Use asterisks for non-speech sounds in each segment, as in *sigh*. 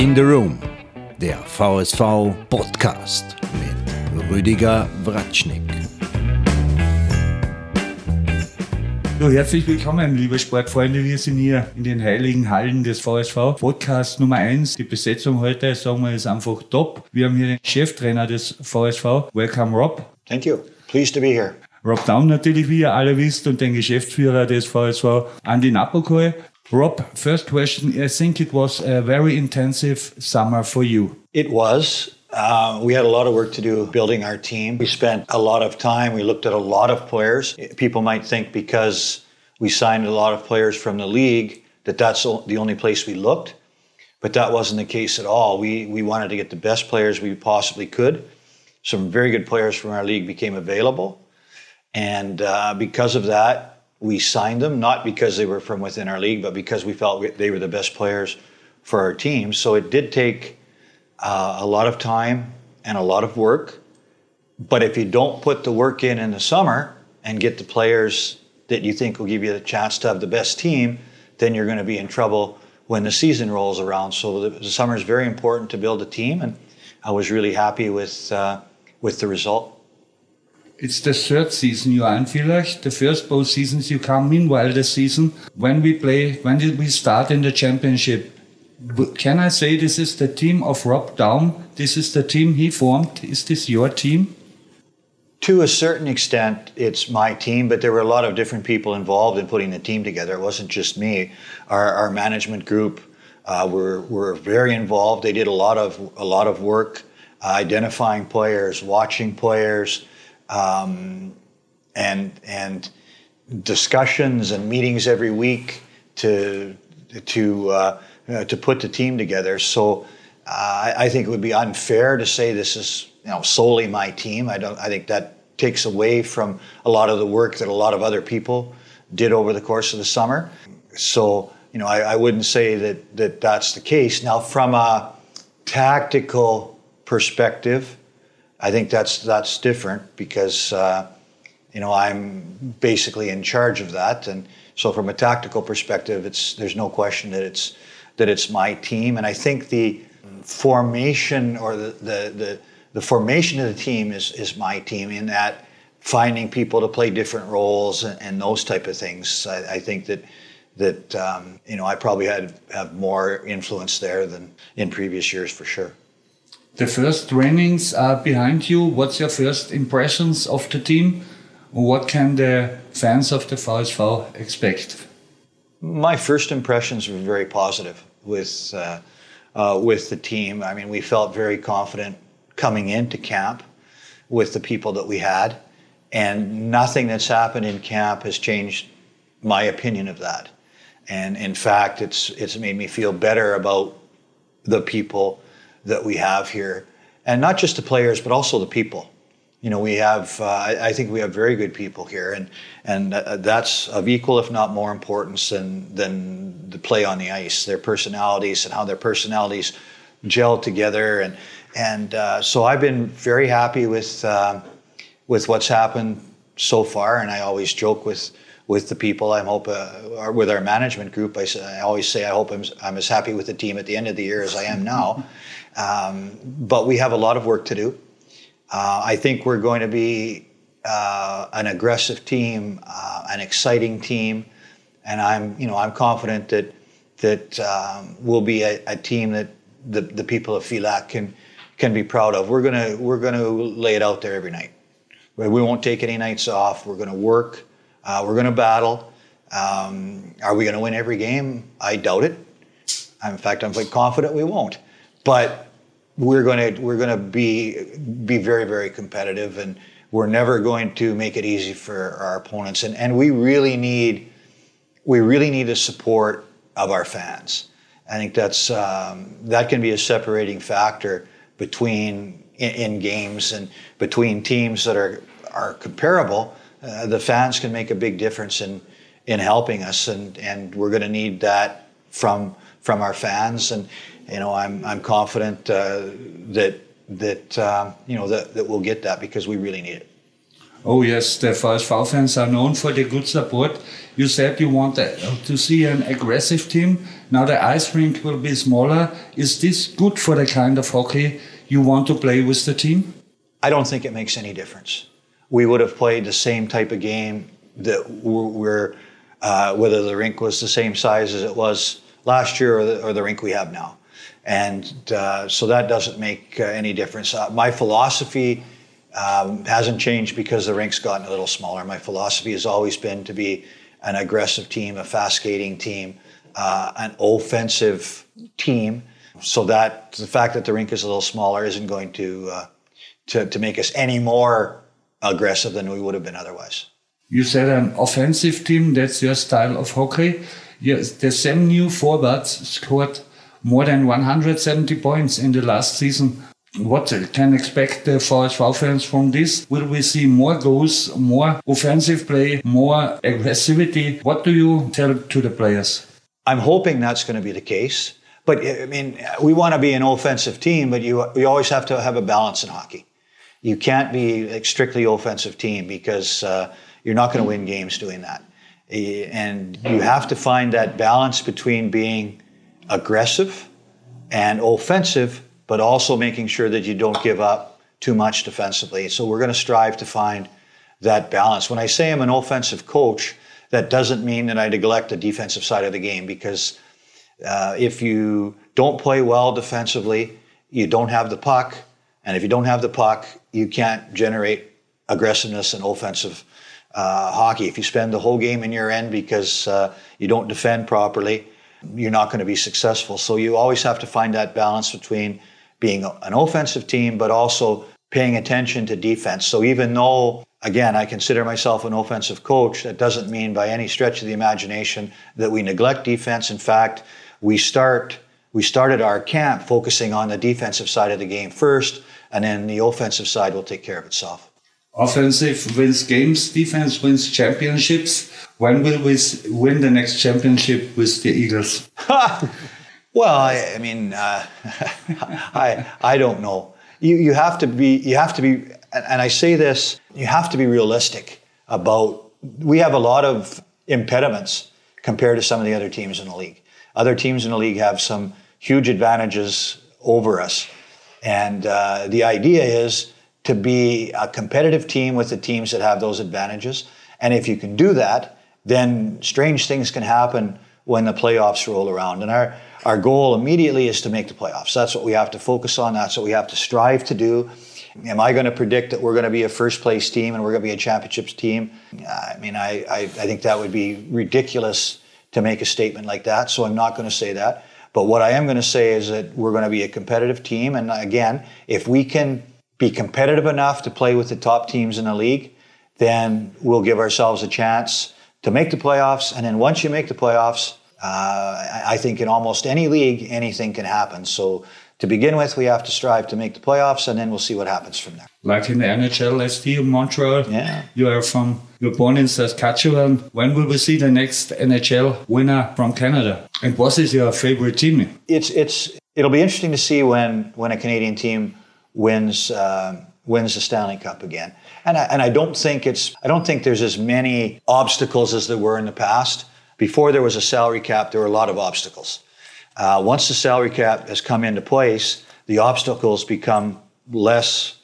In the Room, der VSV Podcast mit Rüdiger Wratschnick. So, herzlich willkommen, liebe Sportfreunde. Wir sind hier in den heiligen Hallen des VSV. Podcast Nummer eins. Die Besetzung heute, sagen wir, ist einfach top. Wir haben hier den Cheftrainer des VSV. Welcome, Rob. Thank you. Pleased to be here. Rob Daum natürlich, wie ihr alle wisst, und den Geschäftsführer des VSV, Andy Napokoi. Rob, first question. I think it was a very intensive summer for you. It was. Uh, we had a lot of work to do building our team. We spent a lot of time. We looked at a lot of players. People might think because we signed a lot of players from the league that that's the only place we looked, but that wasn't the case at all. We we wanted to get the best players we possibly could. Some very good players from our league became available, and uh, because of that, we signed them not because they were from within our league, but because we felt they were the best players for our team. So it did take uh, a lot of time and a lot of work. But if you don't put the work in in the summer and get the players that you think will give you the chance to have the best team, then you're going to be in trouble when the season rolls around. So the, the summer is very important to build a team, and I was really happy with uh, with the result. It's the third season you are in Villach. The first both seasons you come meanwhile the season when we play when did we start in the championship can I say this is the team of Rob Daum? This is the team he formed. Is this your team? To a certain extent, it's my team, but there were a lot of different people involved in putting the team together. It wasn't just me. Our, our management group uh, were, were very involved. They did a lot of a lot of work uh, identifying players, watching players, um, and and discussions and meetings every week to to uh, to put the team together. So uh, I, I, think it would be unfair to say this is you know solely my team. I don't. I think that takes away from a lot of the work that a lot of other people did over the course of the summer. So you know, I, I wouldn't say that that that's the case. Now, from a tactical perspective, I think that's that's different because uh, you know I'm basically in charge of that, and so from a tactical perspective, it's there's no question that it's that it's my team. And I think the formation or the, the, the, the formation of the team is, is my team in that finding people to play different roles and, and those type of things. I, I think that that um, you know I probably had have more influence there than in previous years for sure. The first trainings are behind you. What's your first impressions of the team? What can the fans of the VSV expect? My first impressions were very positive with uh, uh, with the team. I mean, we felt very confident coming into camp with the people that we had, and nothing that's happened in camp has changed my opinion of that. And in fact, it's it's made me feel better about the people that we have here, and not just the players, but also the people you know, we have, uh, I, I, think we have very good people here, and and uh, that's of equal, if not more, importance than than the play on the ice. Their personalities and how their personalities gel together, and and uh, so I've been very happy with uh, with what's happened so far, and I always joke with with the people. I'm hope uh, with our management group. I, I always say I hope I'm, I'm as happy with the team at the end of the year as I am now. *laughs* Um, but we have a lot of work to do. Uh, I think we're going to be uh, an aggressive team, uh, an exciting team, and I'm, you know, I'm confident that that um, we'll be a, a, team that the, the people of Villach can can be proud of. We're gonna we're gonna lay it out there every night. We won't take any nights off. We're gonna work. Uh, we're gonna battle. Um, are we gonna win every game? I doubt it. In fact, I'm quite confident we won't. But we're going to we're going to be be very very competitive and we're never going to make it easy for our opponents. And and we really need we really need the support of our fans. I think that's um, that can be a separating factor between in, in, games and between teams that are are comparable. Uh, the fans can make a big difference in in helping us and and we're going to need that from from our fans. And you know, I'm I'm confident uh, that that um, you know that, that we'll get that because we really need it. Oh yes, the VSV fans are known for the good support. You said you want to see an aggressive team. Now the ice rink will be smaller. Is this good for the kind of hockey you want to play with the team? I don't think it makes any difference. We would have played the same type of game that we're, uh, whether the rink was the same size as it was last year or the, or the rink we have now. And uh, so that doesn't make uh, any difference. Uh, my philosophy um, hasn't changed because the rink's gotten a little smaller. My philosophy has always been to be an aggressive team, a fast skating team, uh, an offensive team, so that the fact that the rink is a little smaller isn't going to, uh, to, to make us any more aggressive than we would have been otherwise. You said an offensive team, that's your style of hockey. Yes, the same new forwards scored more than 170 points in the last season. What can expect uh, the VSV fans from this? Will we see more goals, more offensive play, more aggressivity? What do you tell to the players? I'm hoping that's going to be the case. But uh, I mean, uh, we want to be an offensive team, but you you always have to have a balance in hockey. You can't be a strictly offensive team because uh, you're not going to win games doing that. Eh, and you have to find that balance between being aggressive and offensive but also making sure that you don't give up too much defensively. So we're going to strive to find that balance. When I say I'm an offensive coach, that doesn't mean that I neglect the defensive side of the game because uh, if you don't play well defensively, you don't have the puck. And if you don't have the puck, you can't generate aggressiveness and offensive uh, hockey. If you spend the whole game in your end because uh, you don't defend properly, you're not going to be successful. So you always have to find that balance between being an offensive team, but also paying attention to defense. So even though, again, I consider myself an offensive coach, that doesn't mean by any stretch of the imagination that we neglect defense. In fact, we start we started our camp focusing on the defensive side of the game first, and then the offensive side will take care of itself. Offensive wins games, defense wins championships. When will we win the next championship with the Eagles? Well, I, I mean, uh, *laughs* I I don't know. You you have to be you have to be, and I say this, you have to be realistic about. We have a lot of impediments compared to some of the other teams in the league. Other teams in the league have some huge advantages over us, and uh, the idea is to be a competitive team with the teams that have those advantages. And if you can do that, then strange things can happen when the playoffs roll around. And our our goal immediately is to make the playoffs. That's what we have to focus on. That's what we have to strive to do. Am I going to predict that we're going to be a first place team and we're going to be a championships team? I mean, I, I, I think that would be ridiculous to make a statement like that. So I'm not going to say that. But what I am going to say is that we're going to be a competitive team. And again, if we can be competitive enough to play with the top teams in the league, then we'll give ourselves a chance to make the playoffs. And then once you make the playoffs, uh, I think in almost any league, anything can happen. So to begin with, we have to strive to make the playoffs, and then we'll see what happens from there. Like in the NHL, ST Montreal, yeah. you are from, you're born in Saskatchewan. When will we see the next NHL winner from Canada? And what is your favorite team? It's it's it'll be interesting to see when when a Canadian team wins uh, wins the Stanley Cup again. And I, and I don't think it's I don't think there's as many obstacles as there were in the past. Before there was a salary cap, there were a lot of obstacles. Uh, once the salary cap has come into place, the obstacles become less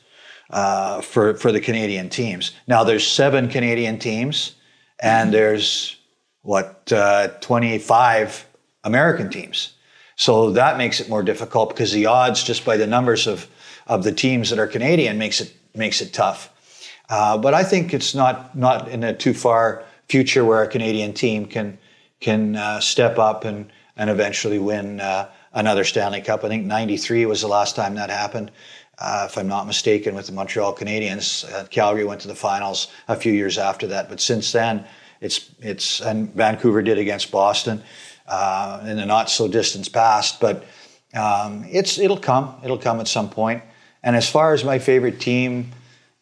uh, for for the Canadian teams. Now there's seven Canadian teams, and there's what uh, 25 American teams. So that makes it more difficult because the odds, just by the numbers of of the teams that are Canadian, makes it makes it tough. Uh, but I think it's not not in a too far future where a Canadian team can can uh, step up and and eventually win uh, another Stanley Cup. I think '93 was the last time that happened, uh, if I'm not mistaken, with the Montreal Canadiens. Uh, Calgary went to the finals a few years after that, but since then, it's it's and Vancouver did against Boston uh, in the not so distant past, but um, it's it'll come, it'll come at some point. And as far as my favorite team.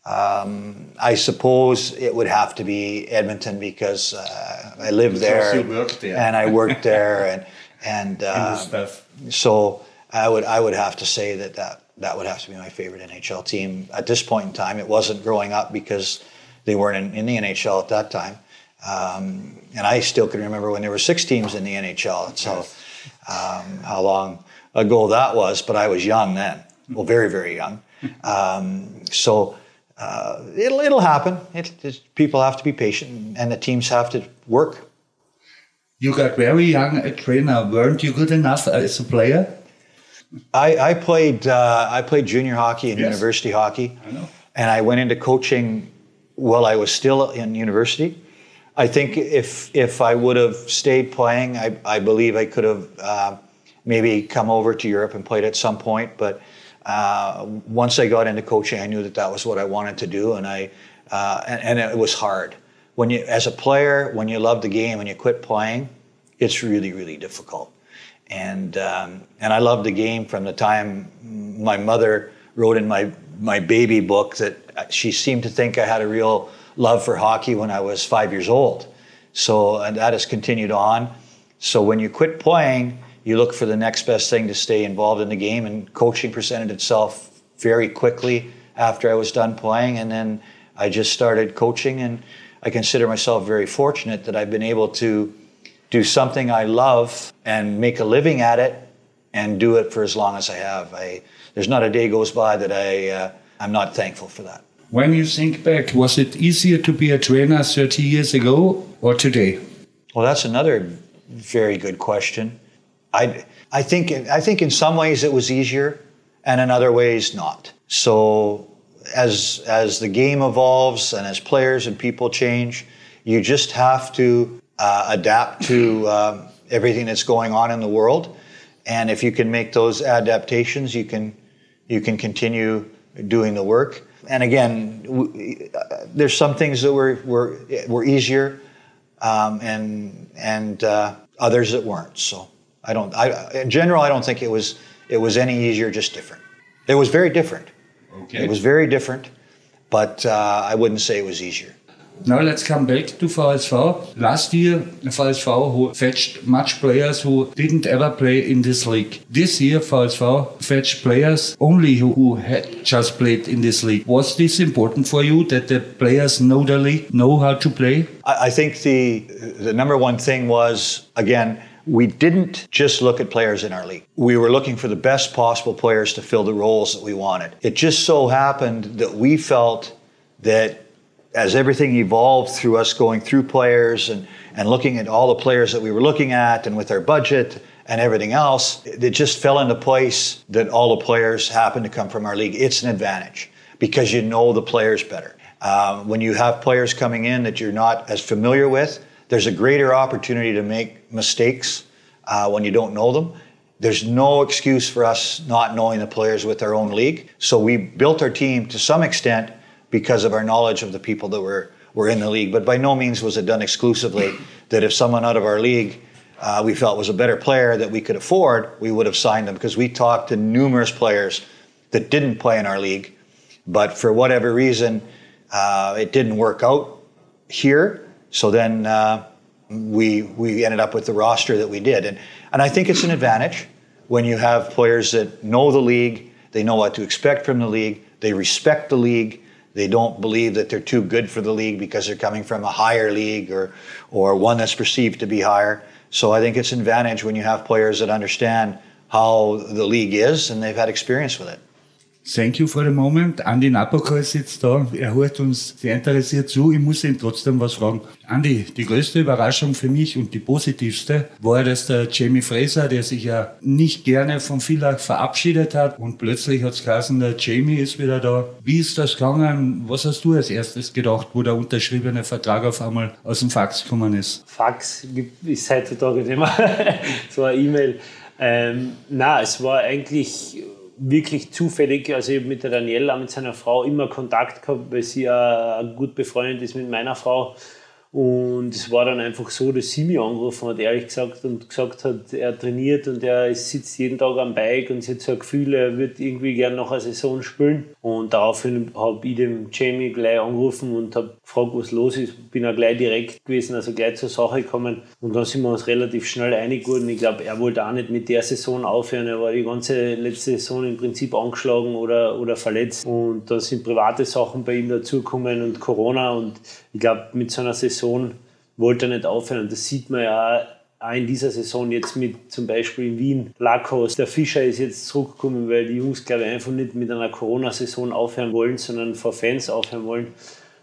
Um, I suppose it would have to be Edmonton because uh, I lived there, there, and I worked *laughs* there, and and uh, so I would I would have to say that, that that would have to be my favorite NHL team at this point in time. It wasn't growing up because They weren't in, in the NHL at that time. Um, and I still can remember when there were six teams in the NHL. So um, how long ago that was, but I was young then. Well, very, very young. Um, so uh, it'll, it'll happen. It, people have to be patient and the teams have to work. You got very young a trainer. Weren't you good enough as a player? I, I played uh, I played junior hockey and Yes. university hockey, I know. and I went into coaching while I was still in university. I think if if I would have stayed playing, I, I believe I could have uh, maybe come over to Europe and played at some point. But uh, once I got into coaching, I knew that that was what I wanted to do, and I uh, and, and it was hard. When you as a player, when you love the game and you quit playing, it's really really difficult and um, and I loved the game from the time my mother wrote in my my baby book that she seemed to think I had a real love for hockey when I was five years old. So and that has continued on. So when you quit playing, you look for the next best thing to stay involved in the game, and coaching presented itself very quickly after I was done playing, and then I just started coaching, and I consider myself very fortunate that I've been able to do something I love and make a living at it and do it for as long as I have. I, there's not a day goes by that I, uh, I'm not thankful for that. When you think back, was it easier to be a trainer 30 years ago or today? Well, that's another very good question. I, I, think, I think in some ways it was easier and in other ways not. So as, as the game evolves and as players and people change, you just have to uh, adapt to uh, everything that's going on in the world. And if you can make those adaptations, you can you can continue doing the work. And again, uh, there's some things that were were, were easier, um, and and uh, others that weren't. So I don't. I in general, I don't think it was it was any easier, just different. It was very different. Okay. It was very different, but uh, I wouldn't say it was easier. Now let's come back to VSV. Last year, VSV who fetched much players who didn't ever play in this league. This year, VSV fetched players only who, who had just played in this league. Was this important for you that the players know the league, know how to play? I I think the the number one thing was again we didn't just look at players in our league. We were looking for the best possible players to fill the roles that we wanted. It just so happened that we felt that as everything evolved through us going through players and, and looking at all the players that we were looking at and with our budget and everything else, it just fell into place that all the players happened to come from our league. It's an advantage because you know the players better. Um, when you have players coming in that you're not as familiar with, there's a greater opportunity to make mistakes uh, when you don't know them. There's no excuse for us not knowing the players with our own league. So we built our team to some extent because of our knowledge of the people that were, were in the league. But by no means was it done exclusively that if someone out of our league uh, we felt was a better player that we could afford, we would have signed them because we talked to numerous players that didn't play in our league, but for whatever reason, uh, it didn't work out here. So then uh, we we ended up with the roster that we did, and and I think it's an advantage when you have players that know the league, they know what to expect from the league, they respect the league, they don't believe that they're too good for the league because they're coming from a higher league or or one that's perceived to be higher. So I think it's an advantage when you have players that understand how the league is and they've had experience with it. Thank you for the moment. Andy Napokal sitzt da. Er hört uns sehr interessiert zu. Ich muss ihn trotzdem was fragen. Andy, die größte Überraschung für mich und die positivste war, dass der Jamie Fraser, der sich ja nicht gerne vom Villach verabschiedet hat und plötzlich hat es geheißen, der Jamie ist wieder da. Wie ist das gegangen? Was hast du als erstes gedacht, wo der unterschriebene Vertrag auf einmal aus dem Fax gekommen ist? Fax ist heutzutage nicht mehr *laughs* so eine E-Mail. Ähm, na, es war eigentlich wirklich zufällig. Also ich habe mit der Daniela, mit seiner Frau, immer Kontakt gehabt, weil sie ja gut befreundet ist mit meiner Frau. Und es war dann einfach so, dass sie mich angerufen hat, ehrlich gesagt, und gesagt hat, er trainiert und er sitzt jeden Tag am Bike und sie hat so ein Gefühl, er wird irgendwie gerne noch eine Saison spielen. Und daraufhin habe ich dem Jamie gleich angerufen und habe gefragt, was los ist. Bin auch gleich direkt gewesen, also gleich zur Sache gekommen. Und dann sind wir uns relativ schnell einig geworden. Ich glaube, er wollte auch nicht mit der Saison aufhören. Er war die ganze letzte Saison im Prinzip angeschlagen oder, oder verletzt. Und dann sind private Sachen bei ihm dazugekommen und Corona. Und ich glaube, mit so einer Saison wollte er nicht aufhören. Das sieht man ja auch in dieser Saison jetzt mit zum Beispiel in Wien, Lakos. Der Fischer ist jetzt zurückgekommen, weil die Jungs, glaube ich, einfach nicht mit einer Corona-Saison aufhören wollen, sondern vor Fans aufhören wollen.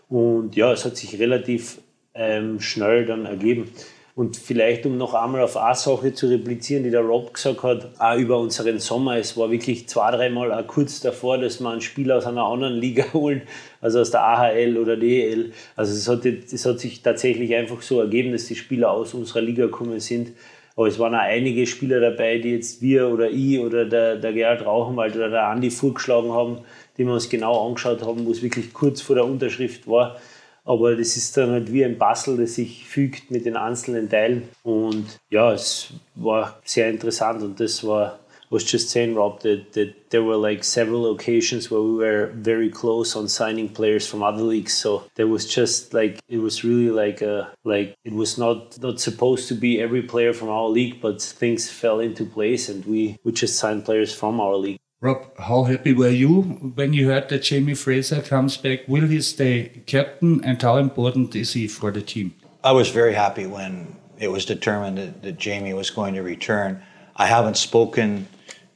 Und ja, es hat sich relativ ähm, schnell dann ergeben. Und vielleicht, um noch einmal auf eine Sache zu replizieren, die der Rob gesagt hat, auch über unseren Sommer. Es war wirklich zwei, dreimal auch kurz davor, dass man einen Spieler aus einer anderen Liga *laughs* holen, also aus der AHL oder DEL. Also es hat, es hat sich tatsächlich einfach so ergeben, dass die Spieler aus unserer Liga gekommen sind. Aber es waren auch einige Spieler dabei, die jetzt wir oder ich oder der, der Gerhard Rauchenwald oder der Andi vorgeschlagen haben, die wir uns genau angeschaut haben, wo es wirklich kurz vor der Unterschrift war. Aber das ist dann halt wie ein Puzzle, das sich fügt mit den einzelnen Teilen. Und ja, es war sehr interessant und das war was just saying, Rob, that, that there were like several occasions where we were very close on signing players from other leagues. So there was just like it was really like a like it was not not supposed to be every player from our league, but things fell into place and we we just signed players from our league. Rob, how happy were you when you heard that Jamie Fraser comes back? Will he stay captain and how important is he for the team? I was very happy when it was determined that, that Jamie was going to return. I haven't spoken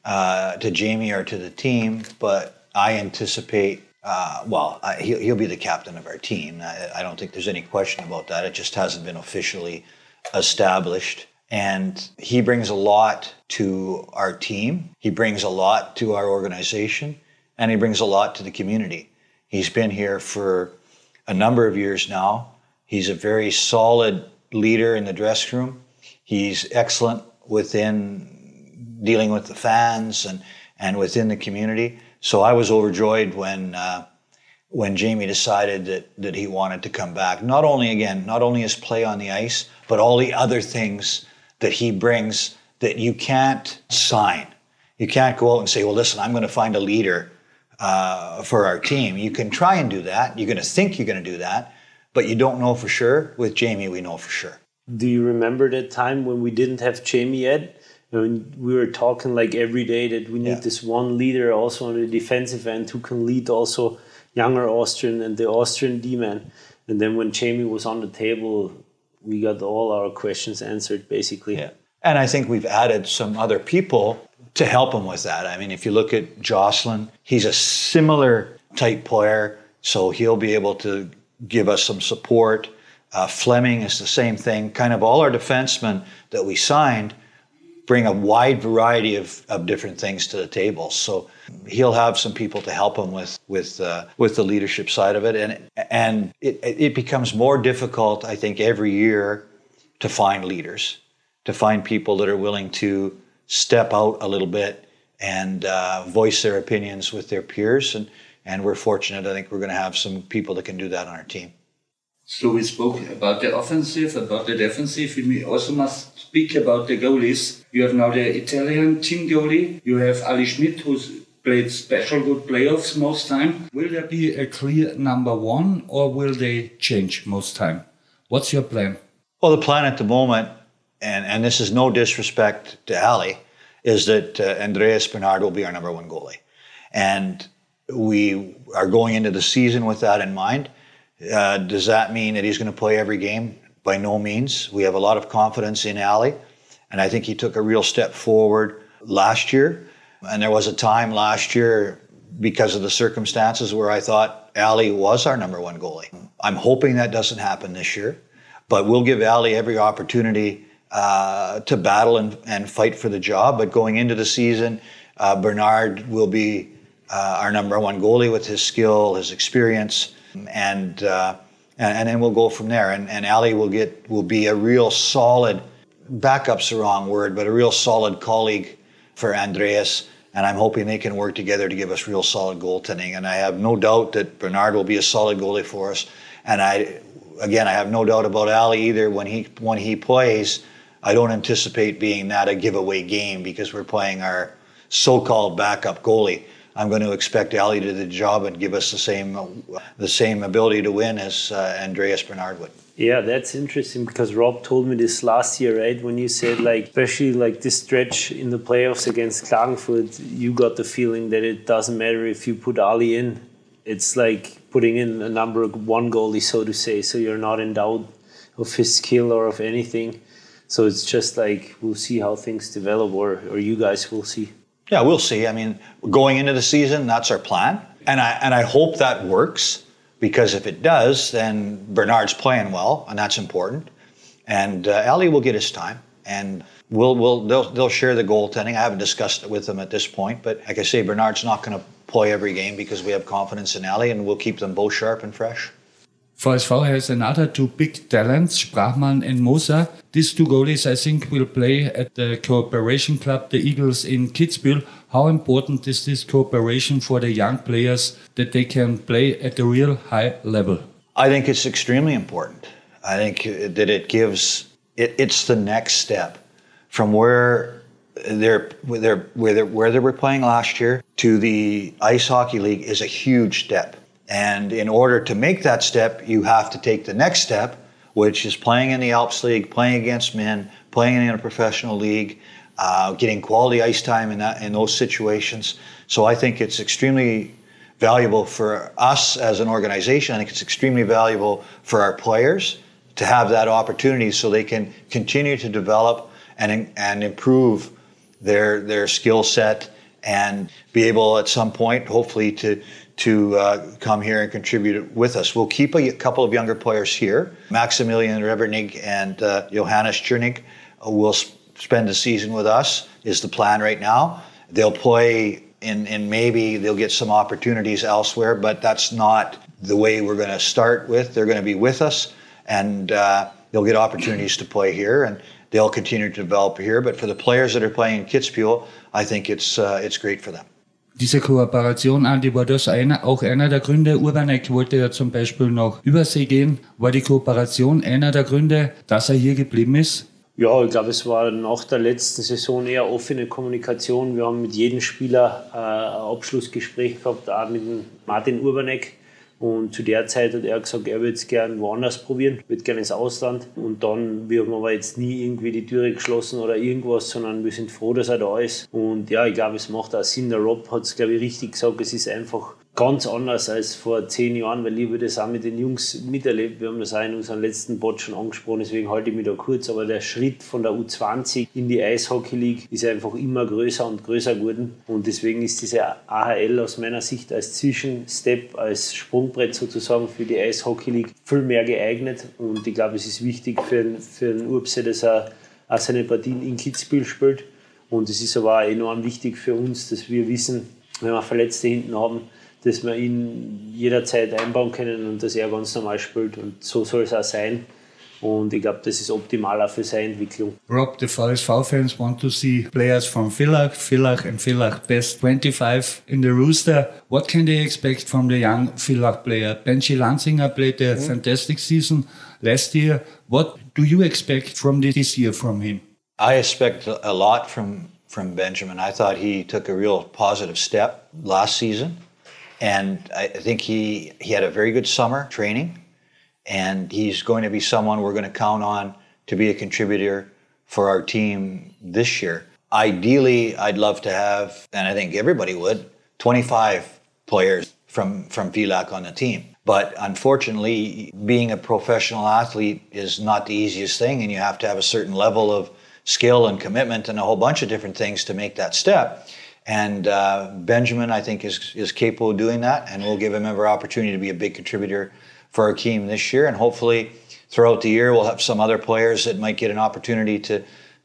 uh, to Jamie or to the team, but I anticipate. Uh, well, I, he'll, he'll, be the captain of our team. I, I, don't think there's any question about that. It just hasn't been officially established. And he brings a lot to our team. He brings a lot to our organization, and he brings a lot to the community. He's been here for a number of years now. He's a very solid leader in the dressing room. He's excellent within dealing with the fans and, and within the community. So I was overjoyed when uh, when Jamie decided that that he wanted to come back. Not only again, not only his play on the ice, but all the other things that he brings that you can't sign. You can't go out and say, "Well, listen, I'm going to find a leader uh, for our team." You can try and do that. You're going to think you're going to do that, but you don't know for sure. With Jamie, we know for sure. Do you remember that time when we didn't have Jamie yet? And we were talking like every day that we need yeah. this one leader also on the defensive end who can lead also younger Austrian and the Austrian D-man. And then when Jamie was on the table, we got all our questions answered basically. Yeah. And I think we've added some other people to help him with that. I mean, if you look at Jocelyn, he's a similar type player, so he'll be able to give us some support. Uh, Fleming is the same thing. Kind of all our defensemen that we signed bring a wide variety of, of different things to the table. So he'll have some people to help him with with uh, with the leadership side of it, and and it it becomes more difficult, I think, every year to find leaders, to find people that are willing to step out a little bit and uh, voice their opinions with their peers, and and we're fortunate. I think we're going to have some people that can do that on our team. So we spoke about the offensive, about the defensive. We also must speak about the goalies. You have now the Italian team goalie. You have Ali Schmidt, who's played special good playoffs most time. Will there be a clear number one, or will they change most time? What's your plan? Well, the plan at the moment, and, and this is no disrespect to Ali, is that uh, Andreas Bernard will be our number one goalie. And we are going into the season with that in mind. Uh, does that mean that he's going to play every game? By no means. We have a lot of confidence in Ali, and I think he took a real step forward last year. And there was a time last year because of the circumstances where I thought Ali was our number one goalie. I'm hoping that doesn't happen this year, but we'll give Ali every opportunity uh, to battle and, and fight for the job. But going into the season, uh, Bernard will be uh, our number one goalie with his skill, his experience and uh, and, and then we'll go from there. And, and Ali will get will be a real solid backup's the wrong word, but a real solid colleague for Andreas. And I'm hoping they can work together to give us real solid goaltending. And I have no doubt that Bernard will be a solid goalie for us. And I again, I have no doubt about Ali either. When he when he plays, I don't anticipate being that a giveaway game because we're playing our so-called backup goalie. I'm going to expect Ali to do the job and give us the same the same ability to win as uh, Andreas Bernard would. Yeah, that's interesting because Rob told me this last year, right? When you said like, especially like this stretch in the playoffs against Klagenfurt, you got the feeling that it doesn't matter if you put Ali in. It's like putting in a number one goalie, so to say. So you're not in doubt of his skill or of anything. So it's just like we'll see how things develop, or or you guys will see. Yeah, we'll see. I mean, going into the season, that's our plan, and I and I hope that works because if it does, then Bernard's playing well, and that's important. And uh, Ali will get his time, and we'll, we'll they'll, they'll share the goaltending. I haven't discussed it with them at this point, but like I say, Bernard's not going to play every game because we have confidence in Ali, and we'll keep them both sharp and fresh. VSV has another two big talents, Sprachmann and Moser. These two goalies, I think, will play at the cooperation club, the Eagles in Kitzbühel. How important is this cooperation for the young players that they can play at a real high level? I think it's extremely important. I think that it gives it, it's the next step from where they're, where, they're, where they were playing last year to the ice hockey league is a huge step and in order to make that step, you have to take the next step, which is playing in the Alps League, playing against men, playing in a professional league, uh, getting quality ice time in, that, in those situations. So I think it's extremely valuable for us as an organization. I think it's extremely valuable for our players to have that opportunity so they can continue to develop and, and improve their, their skill set and be able at some point, hopefully, to to uh, come here and contribute with us. We'll keep a couple of younger players here. Maximilian Rebernig and uh, Johannes Tschurnig will spend the season with us, is the plan right now. They'll play and maybe they'll get some opportunities elsewhere, but that's not the way we're going to start with. They're going to be with us, and uh, they'll get opportunities to play here, and they'll continue to develop here. But for the players that are playing in Kitzbühel, I think it's, uh, it's great for them. Diese Kooperation, Andi, war das einer, auch einer der Gründe? Urbanek wollte ja zum Beispiel nach Übersee gehen. War die Kooperation einer der Gründe, dass er hier geblieben ist? Ja, ich glaube, es war nach der letzten Saison eher offene Kommunikation. Wir haben mit jedem Spieler äh, ein Abschlussgespräch gehabt, auch mit Martin Urbanek und zu der Zeit hat er gesagt, er würde es gerne woanders probieren, würde gerne ins Ausland. Und dann, wir haben aber jetzt nie irgendwie die Türe geschlossen oder irgendwas, sondern wir sind froh, dass er da ist. Und ja, ich glaube, es macht auch Sinn. Der Rob hat es, glaube ich, richtig gesagt. Es ist einfach ganz anders als vor zehn Jahren, weil ich das auch mit den Jungs miterlebt. Wir haben das auch in unserem letzten Bot schon angesprochen, deswegen halte ich mich da kurz. Aber der Schritt von der U20 in die Eishockey League ist einfach immer größer und größer geworden. Und deswegen ist diese AHL aus meiner Sicht als Zwischenstep, als Sprungbrett sozusagen für die Eishockey League viel mehr geeignet. Und ich glaube, es ist wichtig für, für den Urbse, dass er auch seine Partien in Kitzbühel spielt. Und es ist aber auch enorm wichtig für uns, dass wir wissen, wenn wir Verletzte hinten haben, dass wir ihn jederzeit einbauen können und dass er ganz normal spielt. Und so soll es auch sein. Und ich glaube, das ist optimaler für seine Entwicklung. Rob, the VSV fans want to see players from Villach, Villach and Villach best 25 in the rooster. What can they expect from the young Villach player? Benji Lanzinger played a mm. fantastic season last year. What do you expect from this year from him? I expect a lot from from Benjamin. I thought he took a real positive step last season. And I think he, he had a very good summer training, and he's going to be someone we're going to count on to be a contributor for our team this year. Ideally, I'd love to have, and I think everybody would, 25 players from, from Villach on the team. But unfortunately, being a professional athlete is not the easiest thing, and you have to have a certain level of skill and commitment and a whole bunch of different things to make that step. And uh, Benjamin, I think, is, is capable of doing that, and we'll give him every opportunity to be a big contributor for our team this year. And hopefully, throughout the year, we'll have some other players that might get an opportunity to,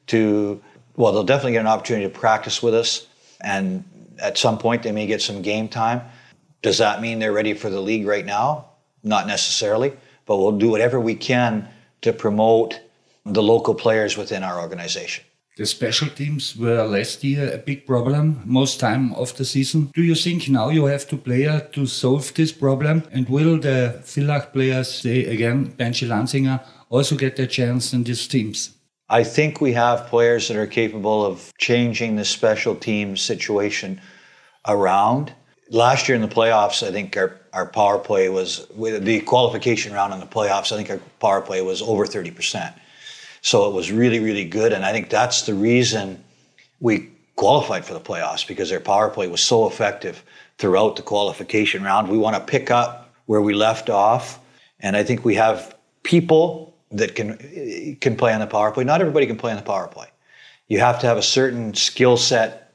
to well, they'll definitely get an opportunity to practice with us, and at some point, they may get some game time. Does that mean they're ready for the league right now? Not necessarily, but we'll do whatever we can to promote the local players within our organization. The special teams were last year a big problem most time of the season. Do you think now you have to player to solve this problem? And will the Villach players, say again, Benji Lanzinger, also get their chance in these teams? I think we have players that are capable of changing the special team situation around. Last year in the playoffs, I think our, our power play was, with the qualification round in the playoffs, I think our power play was over 30%. So it was really, really good. And I think that's the reason we qualified for the playoffs because their power play was so effective throughout the qualification round. We want to pick up where we left off. And I think we have people that can can play on the power play. Not everybody can play on the power play. You have to have a certain skill set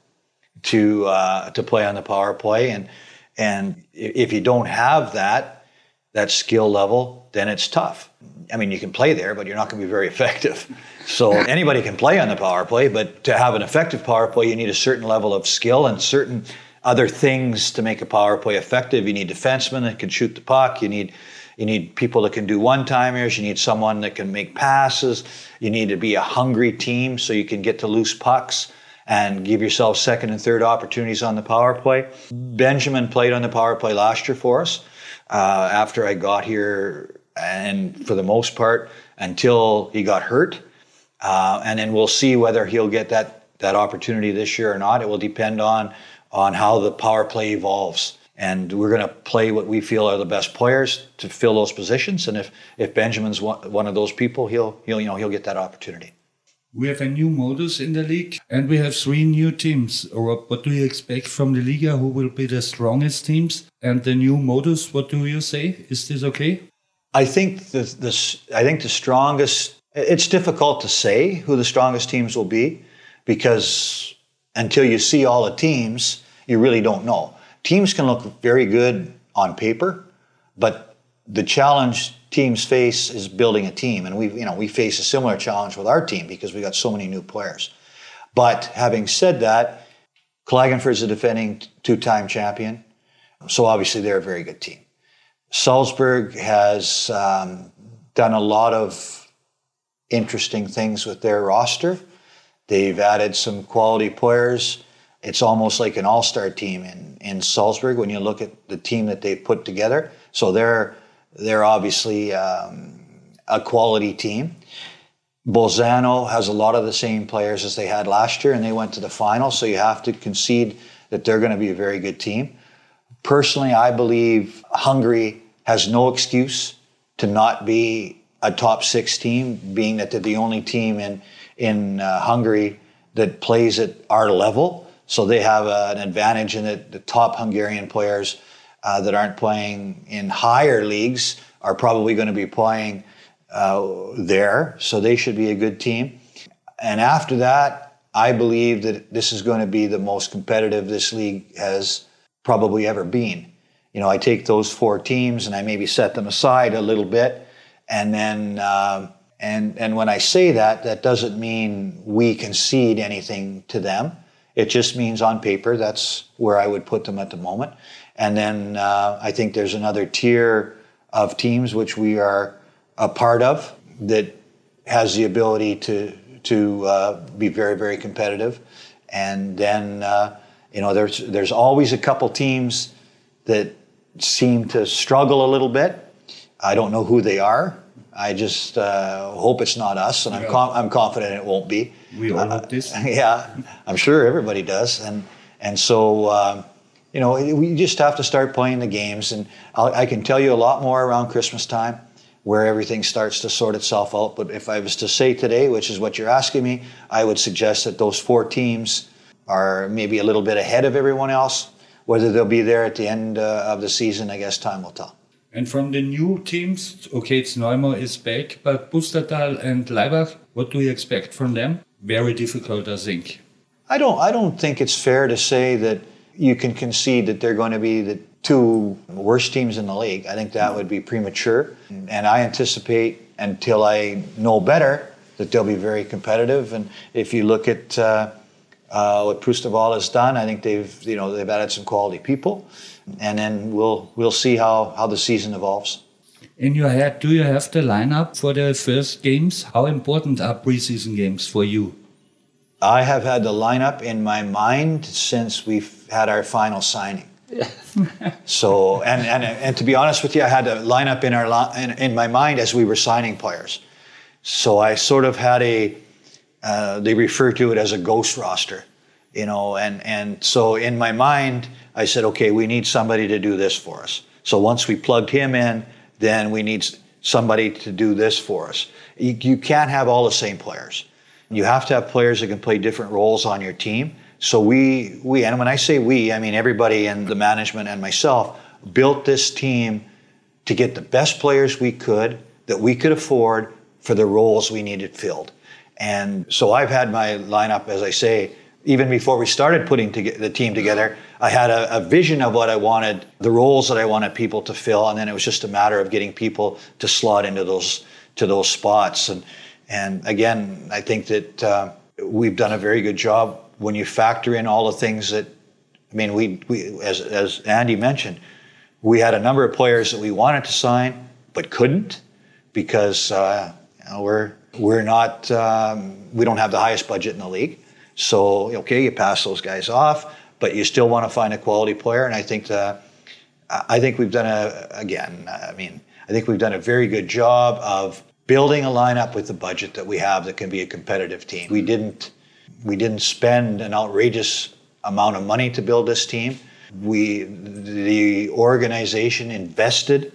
to uh, to play on the power play, and and if you don't have that that skill level, then it's tough. I mean, you can play there, but you're not going to be very *laughs* effective. So anybody can play on the power play, but to have an effective power play, you need a certain level of skill and certain other things to make a power play effective. You need defensemen that can shoot the puck. You need you need people that can do one timers. You need someone that can make passes. You need to be a hungry team so you can get to loose pucks and give yourself second and third opportunities on the power play. Benjamin played on the power play last year for us. Uh, after I got here and for the most part until he got hurt. Uh, and then we'll see whether he'll get that that opportunity this year or not. It will depend on on how the power play evolves. And we're going to play what we feel are the best players to fill those positions. And if, if Benjamin's one, of those people, he'll, he'll you know he'll get that opportunity. We have a new modus in the league, and we have three new teams. What do you expect from the Liga? Who will be the strongest teams? And the new modus, what do you say? Is this okay? I think the, the, I think the strongest, it's difficult to say who the strongest teams will be because until you see all the teams, you really don't know. Teams can look very good on paper, but the challenge teams face is building a team. And we, you know, we face a similar challenge with our team because we got so many new players. But having said that, Klagenfurt is a defending two-time champion. So obviously they're a very good team. Salzburg has um, done a lot of interesting things with their roster. They've added some quality players. It's almost like an all-star team in, in Salzburg when you look at the team that they've put together. So they're they're obviously um, a quality team. Bolzano has a lot of the same players as they had last year, and they went to the final. So you have to concede that they're going to be a very good team. Personally, I believe Hungary has no excuse to not be a top six team, being that they're the only team in in uh, Hungary that plays at our level. So they have uh, an advantage in that the top Hungarian players uh, that aren't playing in higher leagues are probably going to be playing uh, there. So they should be a good team. And after that, I believe that this is going to be the most competitive this league has probably ever been you know, I take those four teams and I maybe set them aside a little bit, and then um, and and when I say that, that doesn't mean we concede anything to them. It just means on paper that's where I would put them at the moment. And then uh, I think there's another tier of teams which we are a part of that has the ability to to uh, be very very competitive. And then uh, you know there's there's always a couple teams that seem to struggle a little bit. I don't know who they are. I just uh, hope it's not us, and I'm, com- I'm confident it won't be. We all hope this. *laughs* yeah, I'm sure everybody does, and and so um, you know we just have to start playing the games, and I'll, i can tell you a lot more around Christmas time, where everything starts to sort itself out. But if I was to say today, which is what you're asking me, I would suggest that those four teams are maybe a little bit ahead of everyone else whether they'll be there at the end uh, of the season, I guess time will tell. And from the new teams, okay, it's Neumer is back, but Pustertal and Laibach, what do you expect from them? Very difficult, I think. I don't. I don't think it's fair to say that you can concede that they're going to be the two worst teams in the league. I think that would be premature, and I anticipate until I know better that they'll be very competitive. And if you look at uh, uh, what Pustertal has done. I think they've you know they've added some quality people, and then we'll we'll see how how the season evolves. In your head, do you have the lineup for the first games? How important are preseason games for you? I have had the lineup in my mind since we've had our final signing. *laughs* so, and, and, and to be honest with you, I had a lineup in, our, in, in my mind as we were signing players. So I sort of had a, uh, they refer to it as a ghost roster, you know, and, and so in my mind, I said, okay, we need somebody to do this for us. So once we plugged him in, then we need somebody to do this for us. You, you can't have all the same players. You have to have players that can play different roles on your team. So we, we, and when I say we, I mean everybody in the management and myself built this team to get the best players we could that we could afford for the roles we needed filled. And so I've had my lineup, as I say, even before we started putting the team together, I had a, a, vision of what I wanted, the roles that I wanted people to fill, and then it was just a matter of getting people to slot into those to those spots. And and again, I think that uh, we've done a very good job when you factor in all the things that. I mean, we, we as as Andy mentioned, we had a number of players that we wanted to sign but couldn't because uh, you know, we're we're not um, we don't have the highest budget in the league. So okay, you pass those guys off, but you still want to find a quality player. And I think that I think we've done a again. I mean, I think we've done a very good job of building a lineup with the budget that we have that can be a competitive team. We didn't we didn't spend an outrageous amount of money to build this team. We the organization invested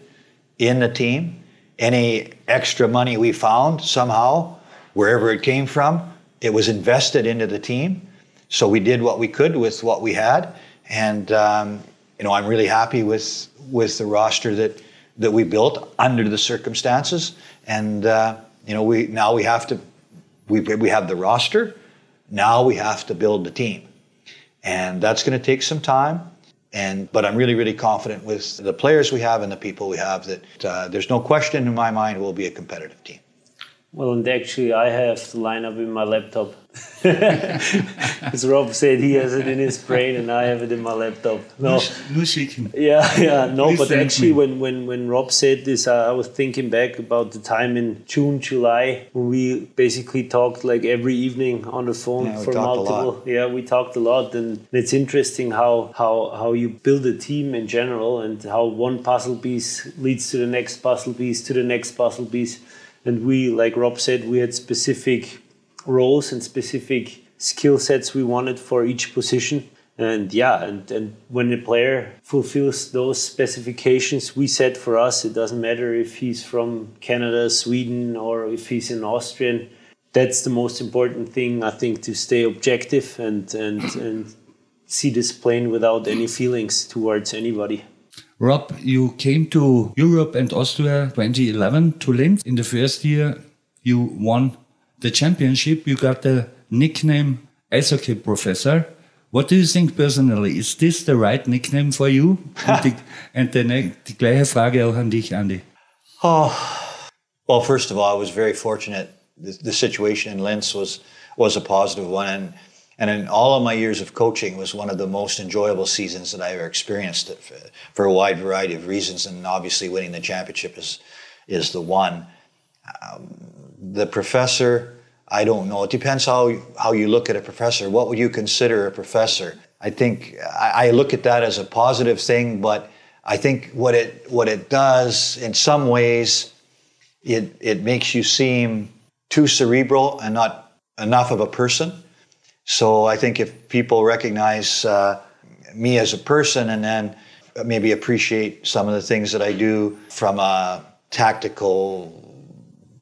in the team. Any extra money we found somehow, wherever it came from, it was invested into the team. So we did what we could with what we had, and um, you know I'm really happy with with the roster that that we built under the circumstances. And uh, you know, we now we have to we we have the roster. Now we have to build the team, and that's going to take some time. And but I'm really really confident with the players we have and the people we have that uh, there's no question in my mind we'll be a competitive team. Well, and actually, I have the lineup in my laptop. *laughs* As Rob said, he has it in his brain, and I have it in my laptop. No, no shaking. Yeah, yeah, no. but actually, when, when when Rob said this, I, I was thinking back about the time in June, July, when we basically talked like every evening on the phone yeah, for multiple. Yeah, we talked a lot, and it's interesting how how how you build a team in general, and how one puzzle piece leads to the next puzzle piece to the next puzzle piece and we like rob said we had specific roles and specific skill sets we wanted for each position. And yeah and, and when a player fulfills those specifications we set for us it doesn't matter if he's from canada sweden or if he's an austrian that's the most important thing i think to stay objective and and and see this plane without any feelings towards anybody Rob, you came to Europe and Austria 2011 to Linz. In the first year, you won the championship. You got the nickname Eishockey Professor. What do you think personally? Is this the right nickname for you? *laughs* and die, and die, die gleiche Frage auch an dich, Andy. Oh, well, first of all, I was very fortunate. The, the situation in Linz was was a positive one, and and in all of my years of coaching, it was one of the most enjoyable seasons that I ever experienced for, a wide variety of reasons. And obviously, winning the championship is is the one. Um, the professor, I don't know. It depends how how you look at a professor. What would you consider a professor? I think I, I look at that as a positive thing, but I think what it what it does in some ways, it it makes you seem too cerebral and not enough of a person so I think if people recognize uh, me as a person and then maybe appreciate some of the things that I do from a tactical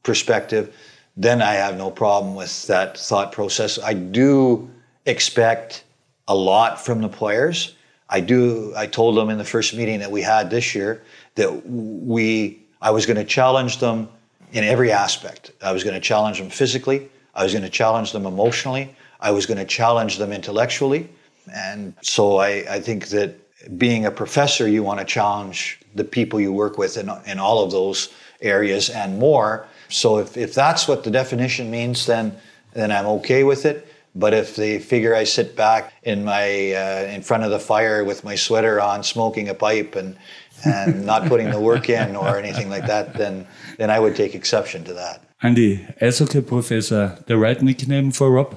perspective, then I have no problem with that thought process. I do expect a lot from the players. I do. I told them in the first meeting that we had this year that we I was going to challenge them in every aspect. I was going to challenge them physically. I was going to challenge them emotionally. I was going to challenge them intellectually. And so I, I think that being a professor, you want to challenge the people you work with in, in all of those areas and more. So if, if that's what the definition means, then, then I'm okay with it. But if they figure I sit back in my uh, in front of the fire with my sweater on, smoking a pipe, and and *laughs* not putting the work in or anything like that, then then I would take exception to that. Andy, Eishockey professor, the right nickname for Rob?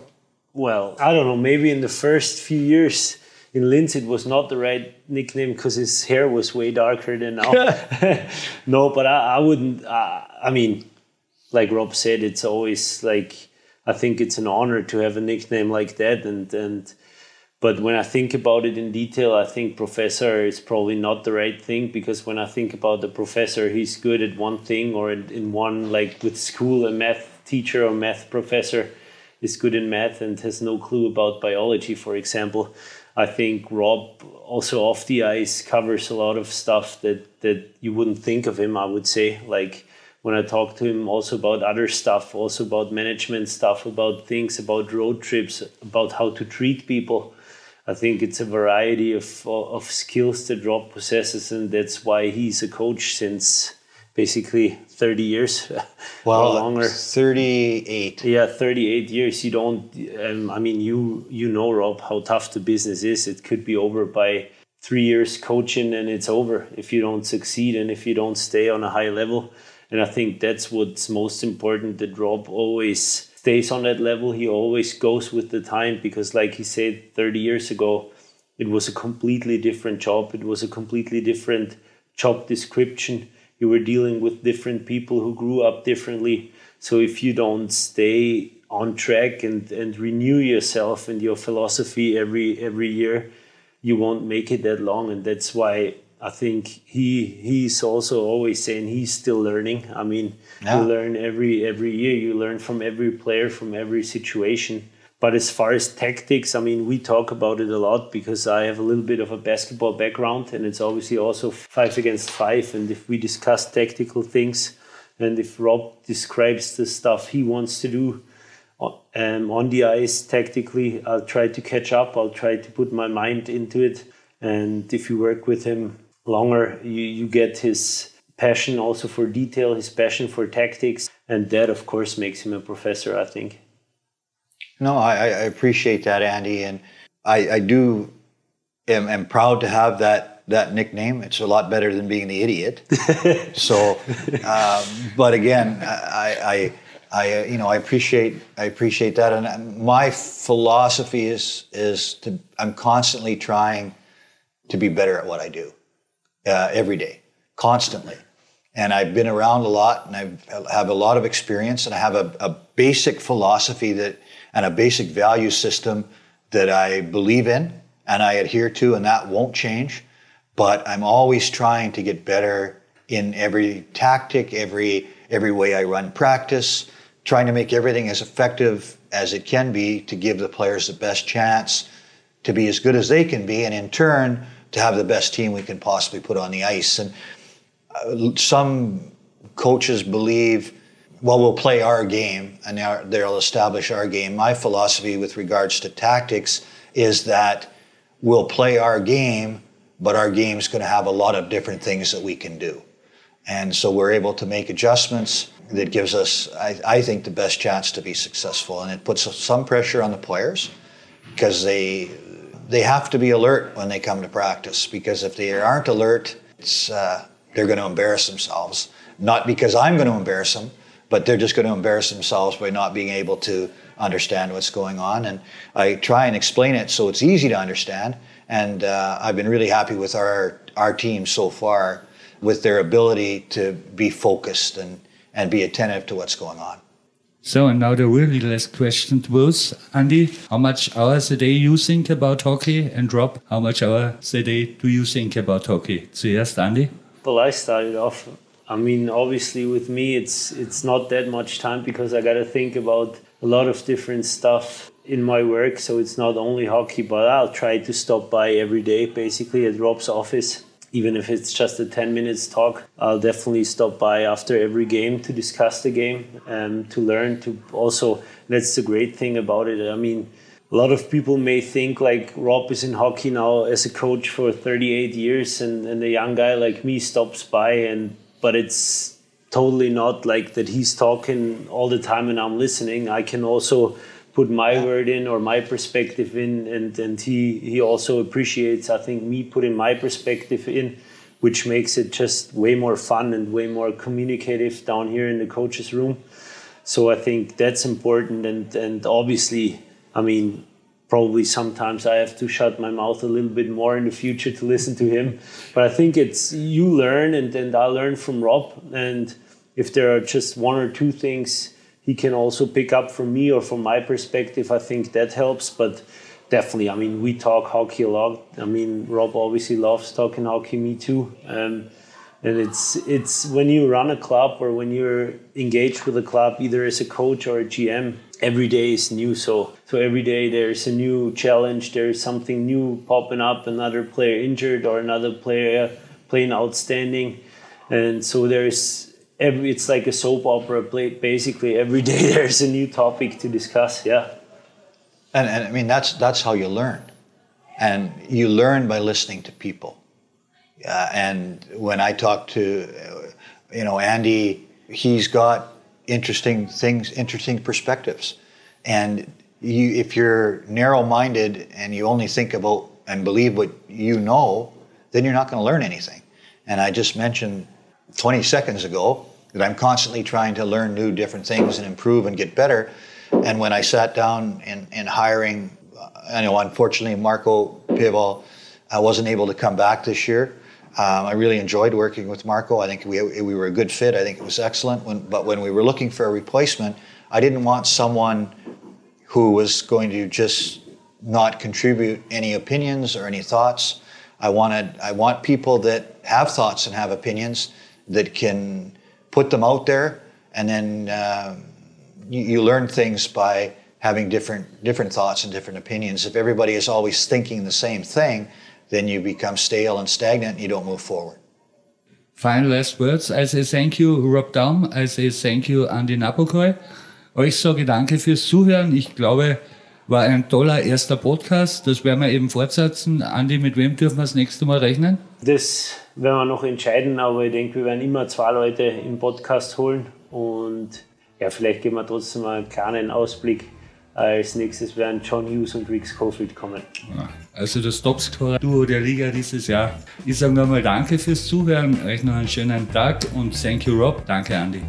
Well, I don't know, maybe in the first few years in Linz it was not the right nickname because his hair was way darker than now. *laughs* *laughs* no, but I, I wouldn't. Uh, I mean, like Rob said, it's always like I think it's an honor to have a nickname like that, and and. But when I think about it in detail, I think professor is probably not the right thing because when I think about the professor, he's good at one thing or in one, like with school, a math teacher or math professor is good in math and has no clue about biology, for example. I think Rob also off the ice covers a lot of stuff that that you wouldn't think of him. I would say like when I talk to him also about other stuff, also about management stuff, about things, about road trips, about how to treat people. I think it's a variety of of skills that Rob possesses, and that's why he's a coach since basically 30 years. *laughs* Well longer. 38 yeah 38 years. You don't um, i mean you you know rob how tough the business is. It could be over by three years coaching and it's over if you don't succeed and if you don't stay on a high level. And i think that's what's most important that rob always stays on that level. He always goes with the time because like he said 30 years ago it was a completely different job. It was a completely different job description you were dealing with different people who grew up differently. So if you don't stay on track and, and renew yourself and your philosophy every every year, you won't make it that long. And that's why I think he he's also always saying he's still learning. I mean, yeah. you learn every every year. You learn from every player, from every situation. But as far as tactics, I mean, we talk about it a lot because I have a little bit of a basketball background and it's obviously also five against five. And if we discuss tactical things and if Rob describes the stuff he wants to do um, on the ice tactically, I'll try to catch up. I'll try to put my mind into it. And if you work with him longer, you, you get his passion also for detail, his passion for tactics. And that, of course, makes him a professor, I think. No, I, I appreciate that, Andy, and I, I do am, am proud to have that that nickname. It's a lot better than being the idiot. *laughs* so, um, but again, I, I, I, you know, I appreciate I appreciate that, and my philosophy is is to I'm constantly trying to be better at what I do uh, every day, constantly. And I've been around a lot, and I have a lot of experience, and I have a, a basic philosophy that and a basic value system that I believe in and I adhere to, and that won't change. But I'm always trying to get better in every tactic, every every way I run practice, trying to make everything as effective as it can be to give the players the best chance to be as good as they can be, and in turn to have the best team we can possibly put on the ice. And uh, some coaches believe well, we'll play our game and they'll establish our game. My philosophy with regards to tactics is that we'll play our game, but our game's going to have a lot of different things that we can do. And so we're able to make adjustments that gives us, I, I think, the best chance to be successful. And it puts some pressure on the players because they they have to be alert when they come to practice because if they aren't alert, uh, they're going to embarrass themselves. Not because I'm going to embarrass them, but they're just going to embarrass themselves by not being able to understand what's going on. And I try and explain it so it's easy to understand. And uh, I've been really happy with our our team so far with their ability to be focused and and be attentive to what's going on. So, and now the really last question was, Andy, how much hours a day you think about hockey? And Rob, how much hours a day do you think about hockey? Zuerst, Andy? Well, I started off I mean, obviously, with me, it's it's not that much time because I got to think about a lot of different stuff in my work. So it's not only hockey, but I'll try to stop by every day, basically at Rob's office. Even if it's just a 10 minutes talk, I'll definitely stop by after every game to discuss the game and to learn to also. That's the great thing about it. I mean, a lot of people may think like Rob is in hockey now as a coach for 38 years, and, and a young guy like me stops by and but it's totally not like that he's talking all the time and I'm listening. I can also put my yeah. word in or my perspective in and, and he, he also appreciates I think me putting my perspective in which makes it just way more fun and way more communicative down here in the coaches room. So I think that's important and and obviously I mean, probably sometimes I have to shut my mouth a little bit more in the future to listen to him. But I think it's you learn, and then I learn from Rob. And if there are just one or two things he can also pick up from me or from my perspective, I think that helps. But definitely, I mean, we talk hockey a lot. I mean, Rob obviously loves talking hockey, me too. Um, and it's it's when you run a club or when you're engaged with a club, either as a coach or a GM, every day is new. So so every day there's a new challenge. There's something new popping up. Another player injured or another player playing outstanding, and so there's every. It's like a soap opera. Basically, every *laughs* day there's a new topic to discuss. Yeah. And and I mean that's that's how you learn, and you learn by listening to people. Uh, and when I talk to, uh, you know, Andy, he's got interesting things, interesting perspectives. And you, if you're narrow-minded and you only think about and believe what you know, then you're not going to learn anything. And I just mentioned 20 seconds ago that I'm constantly trying to learn new, different things and improve and get better. And when I sat down in, in hiring, uh, I know unfortunately Marco Pewal, I wasn't able to come back this year. Um, I really enjoyed working with Marco. I think we, we were a good fit. I think it was excellent. When, but when we were looking for a replacement, I didn't want someone who was going to just not contribute any opinions or any thoughts. I wanted I want people that have thoughts and have opinions that can put them out there, and then uh, you, you learn things by having different different thoughts and different opinions. If everybody is always thinking the same thing, then you become stale and stagnant and you don't move forward. Final last words. I say thank you, Rob Daum. I say thank you, Andy Napokoy. Euch sage danke fürs Zuhören. Ich glaube, war ein toller erster Podcast. Das werden wir eben fortsetzen. Andi, mit wem dürfen wir das nächste Mal rechnen? Das werden wir noch entscheiden, aber ich denke, wir werden immer zwei Leute im Podcast holen. Und ja, vielleicht geben wir trotzdem mal einen kleinen Ausblick als nächstes werden John Hughes und Rick Schofield kommen. Also das Topscorer-Duo der Liga dieses Jahr. Ich sage nochmal Danke fürs Zuhören, euch noch einen schönen Tag und thank you Rob. Danke Andy.